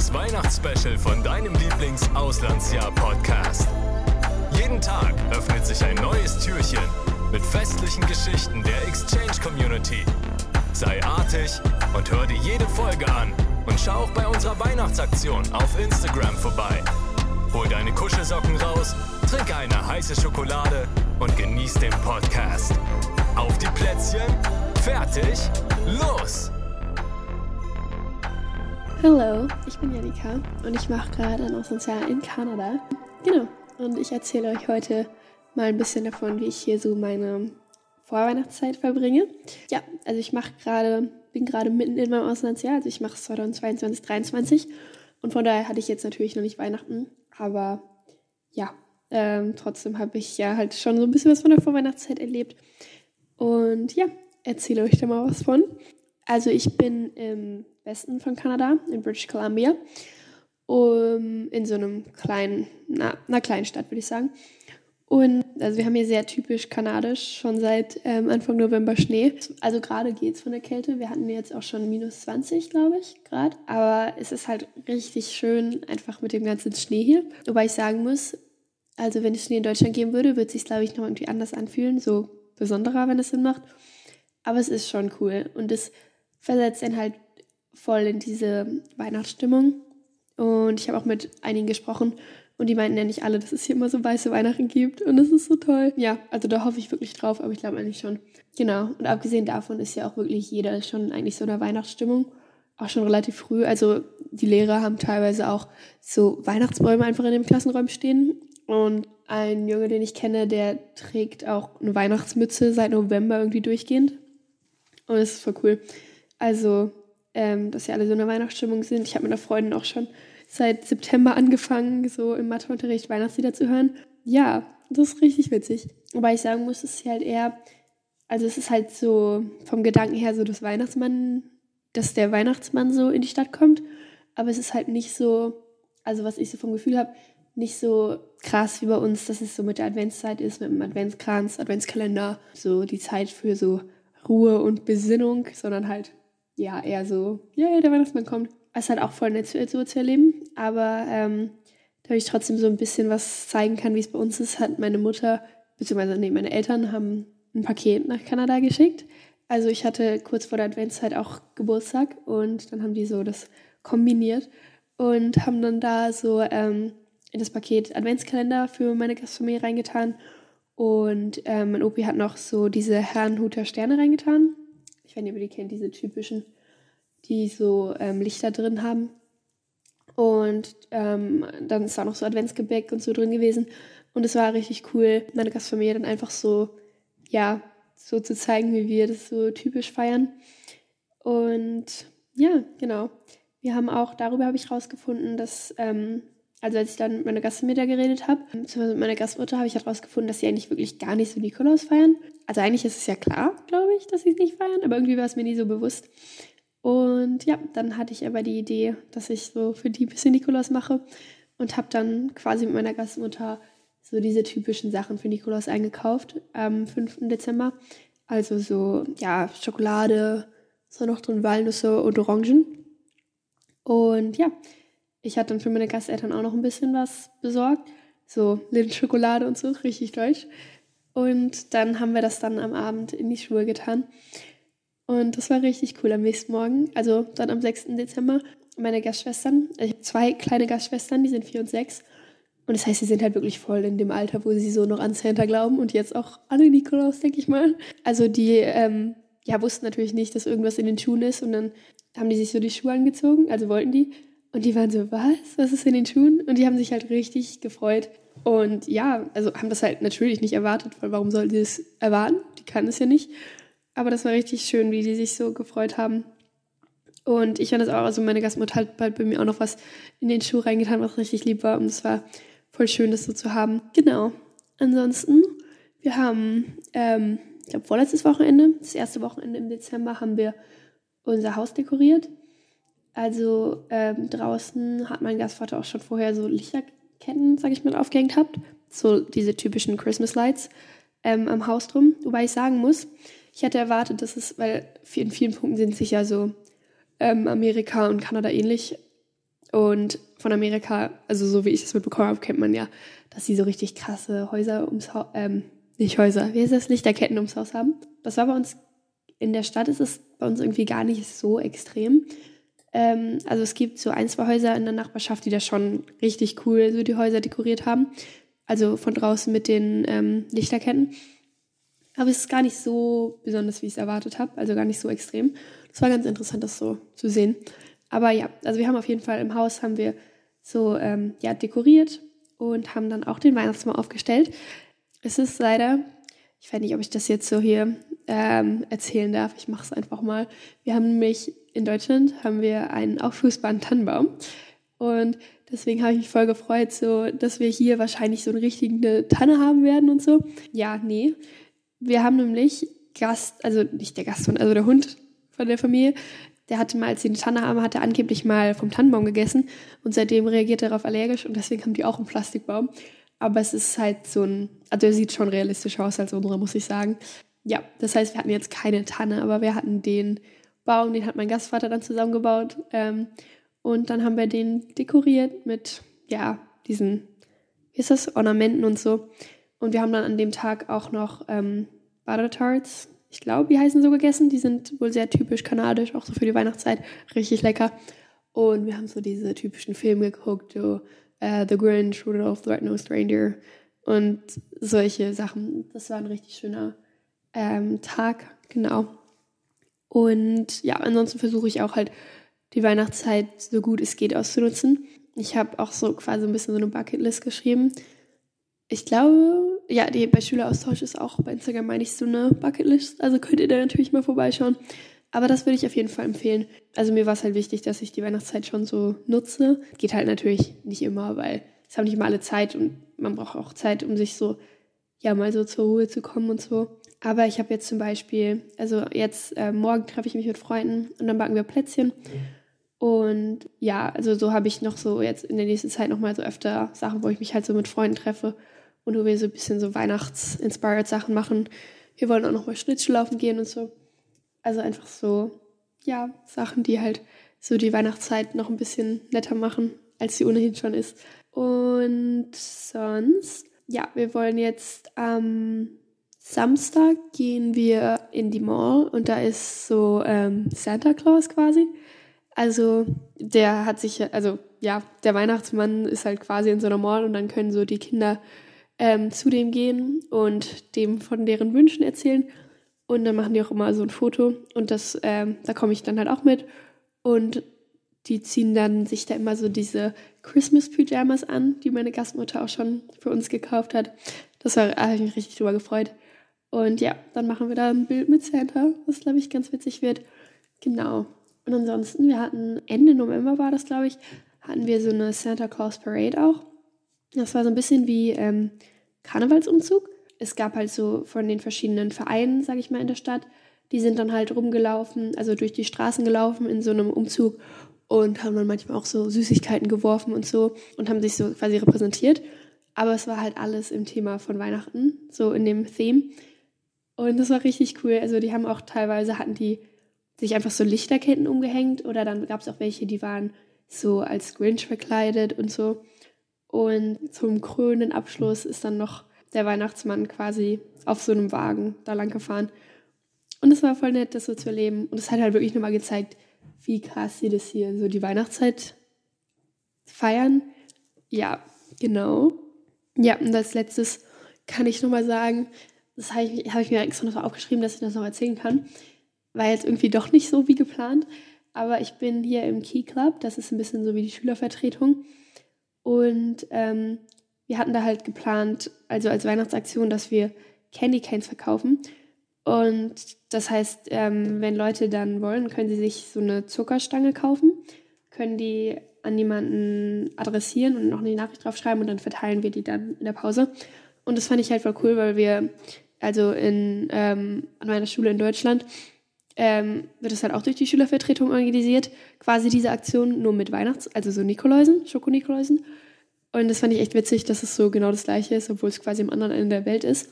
das Weihnachtsspecial von deinem Lieblings-Auslandsjahr-Podcast. Jeden Tag öffnet sich ein neues Türchen mit festlichen Geschichten der Exchange Community. Sei artig und hör dir jede Folge an und schau auch bei unserer Weihnachtsaktion auf Instagram vorbei. Hol deine Kuschelsocken raus, trink eine heiße Schokolade und genieß den Podcast. Auf die Plätzchen, fertig, los! Hallo, ich bin Janika und ich mache gerade ein Auslandsjahr in Kanada. Genau, und ich erzähle euch heute mal ein bisschen davon, wie ich hier so meine Vorweihnachtszeit verbringe. Ja, also ich mache gerade, bin gerade mitten in meinem Auslandsjahr, also ich mache es 2022, 2023 und von daher hatte ich jetzt natürlich noch nicht Weihnachten, aber ja, ähm, trotzdem habe ich ja halt schon so ein bisschen was von der Vorweihnachtszeit erlebt und ja, erzähle euch da mal was von. Also ich bin im Westen von Kanada, in British Columbia, um, in so einem kleinen, na, einer kleinen Stadt, würde ich sagen. Und also wir haben hier sehr typisch kanadisch, schon seit ähm, Anfang November Schnee. Also gerade geht es von der Kälte. Wir hatten jetzt auch schon minus 20, glaube ich, Grad. Aber es ist halt richtig schön, einfach mit dem ganzen Schnee hier. Wobei ich sagen muss, also wenn es Schnee in Deutschland geben würde, würde es sich, glaube ich, noch irgendwie anders anfühlen. So besonderer, wenn es Sinn macht. Aber es ist schon cool. Und es versetzt einen halt voll in diese Weihnachtsstimmung. Und ich habe auch mit einigen gesprochen und die meinten ja nicht alle, dass es hier immer so weiße Weihnachten gibt. Und das ist so toll. Ja, also da hoffe ich wirklich drauf, aber ich glaube eigentlich schon. Genau. Und abgesehen davon ist ja auch wirklich jeder schon eigentlich so in der Weihnachtsstimmung. Auch schon relativ früh. Also die Lehrer haben teilweise auch so Weihnachtsbäume einfach in den Klassenräumen stehen. Und ein Junge, den ich kenne, der trägt auch eine Weihnachtsmütze seit November irgendwie durchgehend. Und das ist voll cool. Also ähm, dass sie alle so in der Weihnachtsstimmung sind. Ich habe mit einer Freundin auch schon seit September angefangen, so im Matheunterricht Weihnachtslieder zu hören. Ja, das ist richtig witzig. Wobei ich sagen muss, es ist halt eher, also es ist halt so vom Gedanken her so, dass Weihnachtsmann, dass der Weihnachtsmann so in die Stadt kommt. Aber es ist halt nicht so, also was ich so vom Gefühl habe, nicht so krass wie bei uns, dass es so mit der Adventszeit ist, mit dem Adventskranz, Adventskalender, so die Zeit für so Ruhe und Besinnung, sondern halt ja, eher so, ja, yeah, der Weihnachtsmann kommt. Es ist halt auch voll nett so zu erleben, aber ähm, da ich trotzdem so ein bisschen was zeigen kann, wie es bei uns ist, hat meine Mutter, beziehungsweise nee, meine Eltern haben ein Paket nach Kanada geschickt. Also ich hatte kurz vor der Adventszeit auch Geburtstag und dann haben die so das kombiniert und haben dann da so ähm, in das Paket Adventskalender für meine Gastfamilie reingetan und ähm, mein Opi hat noch so diese Herrenhuter Sterne reingetan ich weiß nicht, ob ihr die kennt, diese typischen, die so ähm, Lichter drin haben. Und ähm, dann ist da noch so Adventsgebäck und so drin gewesen. Und es war richtig cool, meine Gastfamilie dann einfach so, ja, so zu zeigen, wie wir das so typisch feiern. Und ja, genau. Wir haben auch, darüber habe ich rausgefunden, dass ähm, also als ich dann mit meiner Gastmutter geredet habe, mit meiner Gastmutter habe ich herausgefunden, dass sie eigentlich wirklich gar nicht so Nikolaus feiern. Also eigentlich ist es ja klar, glaube ich, dass sie es nicht feiern, aber irgendwie war es mir nie so bewusst. Und ja, dann hatte ich aber die Idee, dass ich so für die ein bisschen Nikolaus mache und habe dann quasi mit meiner Gastmutter so diese typischen Sachen für Nikolaus eingekauft am 5. Dezember. Also so, ja, Schokolade, so noch drin Walnüsse und Orangen. Und ja, ich hatte dann für meine Gasteltern auch noch ein bisschen was besorgt. So Lindschokolade und so, richtig deutsch. Und dann haben wir das dann am Abend in die Schuhe getan. Und das war richtig cool am nächsten Morgen. Also dann am 6. Dezember. Meine Gastschwestern, also ich habe zwei kleine Gastschwestern, die sind vier und sechs. Und das heißt, sie sind halt wirklich voll in dem Alter, wo sie so noch an Santa glauben und jetzt auch an den Nikolaus, denke ich mal. Also die ähm, ja, wussten natürlich nicht, dass irgendwas in den Schuhen ist und dann haben die sich so die Schuhe angezogen, also wollten die. Und die waren so, was? Was ist in den Schuhen? Und die haben sich halt richtig gefreut. Und ja, also haben das halt natürlich nicht erwartet, weil warum sollten die es erwarten? Die kann es ja nicht. Aber das war richtig schön, wie die sich so gefreut haben. Und ich fand das auch, also meine Gastmutter hat bald bei mir auch noch was in den Schuh reingetan, was richtig lieb war. Und es war voll schön, das so zu haben. Genau. Ansonsten, wir haben, ähm, ich glaube, vorletztes Wochenende, das erste Wochenende im Dezember, haben wir unser Haus dekoriert. Also ähm, draußen hat mein Gastvater auch schon vorher so Lichterketten, sag ich mal, aufgehängt gehabt. So diese typischen Christmas Lights ähm, am Haus drum. Wobei ich sagen muss, ich hätte erwartet, dass es, weil in vielen Punkten sind sich ja so ähm, Amerika und Kanada ähnlich. Und von Amerika, also so wie ich das mitbekommen habe, kennt man ja, dass sie so richtig krasse Häuser ums Haus, ähm, nicht Häuser, wie ist das, Lichterketten ums Haus haben. Das war bei uns, in der Stadt ist es bei uns irgendwie gar nicht so extrem. Ähm, also es gibt so ein, zwei Häuser in der Nachbarschaft, die da schon richtig cool so die Häuser dekoriert haben. Also von draußen mit den ähm, Lichterketten. Aber es ist gar nicht so besonders, wie ich es erwartet habe. Also gar nicht so extrem. Das war ganz interessant, das so zu sehen. Aber ja, also wir haben auf jeden Fall im Haus haben wir so ähm, ja, dekoriert und haben dann auch den Weihnachtsbaum aufgestellt. Es ist leider, ich weiß nicht, ob ich das jetzt so hier ähm, erzählen darf. Ich mache es einfach mal. Wir haben nämlich in Deutschland haben wir einen aufschlussbaren Tannenbaum und deswegen habe ich mich voll gefreut, so dass wir hier wahrscheinlich so eine richtige Tanne haben werden und so. Ja, nee, wir haben nämlich Gast, also nicht der Gasthund, also der Hund von der Familie, der hatte mal, als sie eine Tanne haben, hat er angeblich mal vom Tannenbaum gegessen und seitdem reagiert er darauf allergisch und deswegen haben die auch einen Plastikbaum. Aber es ist halt so ein, also er sieht schon realistisch aus als unsere, muss ich sagen. Ja, das heißt, wir hatten jetzt keine Tanne, aber wir hatten den Baum, den hat mein Gastvater dann zusammengebaut. Ähm, und dann haben wir den dekoriert mit, ja, diesen, wie ist das, Ornamenten und so. Und wir haben dann an dem Tag auch noch ähm, Butter Tarts, ich glaube, die heißen so gegessen. Die sind wohl sehr typisch kanadisch, auch so für die Weihnachtszeit. Richtig lecker. Und wir haben so diese typischen Filme geguckt, so uh, The Grinch, Rudolph the Red-Nosed Reindeer und solche Sachen. Das war ein richtig schöner ähm, Tag, genau. Und ja, ansonsten versuche ich auch halt die Weihnachtszeit so gut es geht auszunutzen. Ich habe auch so quasi ein bisschen so eine Bucketlist geschrieben. Ich glaube, ja, die bei Schüleraustausch ist auch bei Instagram, meine ich, so eine Bucketlist. Also könnt ihr da natürlich mal vorbeischauen. Aber das würde ich auf jeden Fall empfehlen. Also mir war es halt wichtig, dass ich die Weihnachtszeit schon so nutze. Geht halt natürlich nicht immer, weil es haben nicht immer alle Zeit und man braucht auch Zeit, um sich so, ja, mal so zur Ruhe zu kommen und so. Aber ich habe jetzt zum Beispiel, also jetzt äh, morgen treffe ich mich mit Freunden und dann backen wir Plätzchen. Und ja, also so habe ich noch so jetzt in der nächsten Zeit nochmal so öfter Sachen, wo ich mich halt so mit Freunden treffe und wo wir so ein bisschen so Weihnachts-inspired Sachen machen. Wir wollen auch nochmal Schlittschuhlaufen gehen und so. Also einfach so, ja, Sachen, die halt so die Weihnachtszeit noch ein bisschen netter machen, als sie ohnehin schon ist. Und sonst, ja, wir wollen jetzt am Samstag gehen wir in die Mall und da ist so ähm, Santa Claus quasi. Also der hat sich, also ja, der Weihnachtsmann ist halt quasi in so einer Mall und dann können so die Kinder ähm, zu dem gehen und dem von deren Wünschen erzählen. Und dann machen die auch immer so ein Foto und das, ähm, da komme ich dann halt auch mit. Und die ziehen dann sich da immer so diese Christmas-Pyjamas an, die meine Gastmutter auch schon für uns gekauft hat. Das war, da habe ich mich richtig drüber gefreut. Und ja, dann machen wir da ein Bild mit Santa, was glaube ich ganz witzig wird. Genau. Und ansonsten, wir hatten Ende November war das, glaube ich, hatten wir so eine Santa Claus Parade auch. Das war so ein bisschen wie ähm, Karnevalsumzug es gab halt so von den verschiedenen Vereinen, sage ich mal, in der Stadt, die sind dann halt rumgelaufen, also durch die Straßen gelaufen in so einem Umzug und haben dann manchmal auch so Süßigkeiten geworfen und so und haben sich so quasi repräsentiert. Aber es war halt alles im Thema von Weihnachten, so in dem Theme. Und das war richtig cool. Also die haben auch teilweise hatten die sich einfach so Lichterketten umgehängt oder dann gab es auch welche, die waren so als Grinch verkleidet und so. Und zum krönenden Abschluss ist dann noch der Weihnachtsmann quasi auf so einem Wagen da lang gefahren. Und es war voll nett, das so zu erleben. Und es hat halt wirklich nochmal gezeigt, wie krass sie das hier so die Weihnachtszeit feiern. Ja, genau. Ja, und als letztes kann ich nochmal sagen, das habe ich, hab ich mir extra noch so aufgeschrieben, dass ich das noch erzählen kann. War jetzt irgendwie doch nicht so wie geplant. Aber ich bin hier im Key Club, das ist ein bisschen so wie die Schülervertretung. Und ähm, wir hatten da halt geplant, also als Weihnachtsaktion, dass wir Candy Canes verkaufen. Und das heißt, ähm, wenn Leute dann wollen, können sie sich so eine Zuckerstange kaufen, können die an jemanden adressieren und noch eine Nachricht draufschreiben und dann verteilen wir die dann in der Pause. Und das fand ich halt voll cool, weil wir, also in, ähm, an meiner Schule in Deutschland, ähm, wird es halt auch durch die Schülervertretung organisiert, quasi diese Aktion nur mit Weihnachts-, also so Nikoläusen, Schokonikoläusen. Und das fand ich echt witzig, dass es so genau das gleiche ist, obwohl es quasi am anderen Ende der Welt ist.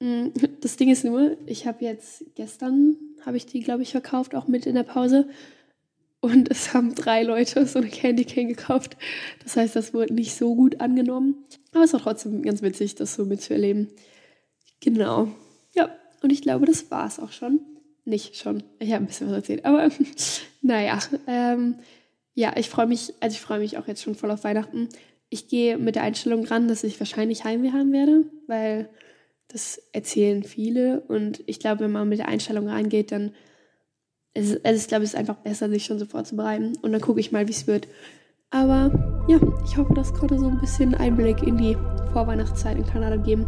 Mm, das Ding ist nur, ich habe jetzt gestern, habe ich die, glaube ich, verkauft, auch mit in der Pause. und es haben drei Leute so eine Candy Cane gekauft. Das heißt, das wurde nicht so gut angenommen. Aber es war trotzdem ganz witzig, das so mitzuerleben. Genau. Ja, und ich glaube, das war es auch schon. Nicht schon. Ich habe ein bisschen was erzählt. Aber naja. Ähm, ja, ich freue mich, also ich freue mich auch jetzt schon voll auf Weihnachten. Ich gehe mit der Einstellung ran, dass ich wahrscheinlich Heimweh haben werde, weil das erzählen viele. Und ich glaube, wenn man mit der Einstellung reingeht, dann es, also ich glaube, es ist einfach besser, sich schon so vorzubereiten. Und dann gucke ich mal, wie es wird. Aber ja, ich hoffe, das konnte so ein bisschen Einblick in die Vorweihnachtszeit in Kanada geben.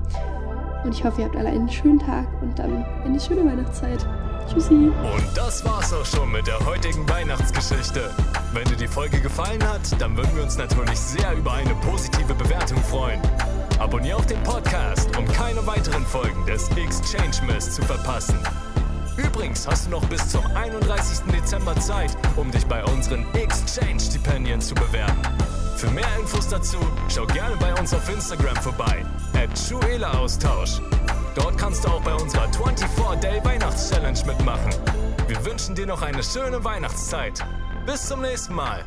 Und ich hoffe, ihr habt alle einen schönen Tag und dann eine schöne Weihnachtszeit. Tschüssi. Und das war's auch schon mit der heutigen Weihnachtsgeschichte. Wenn dir die Folge gefallen hat, dann würden wir uns natürlich sehr über eine positive Bewertung freuen. Abonnier auch den Podcast, um keine weiteren Folgen des Exchange Mist zu verpassen. Übrigens hast du noch bis zum 31. Dezember Zeit, um dich bei unseren Exchange-Stipendien zu bewerben. Für mehr Infos dazu, schau gerne bei uns auf Instagram vorbei, Austausch. Dort kannst du auch bei unserer 24-Day-Weihnachts-Challenge mitmachen. Wir wünschen dir noch eine schöne Weihnachtszeit. Bis zum nächsten Mal.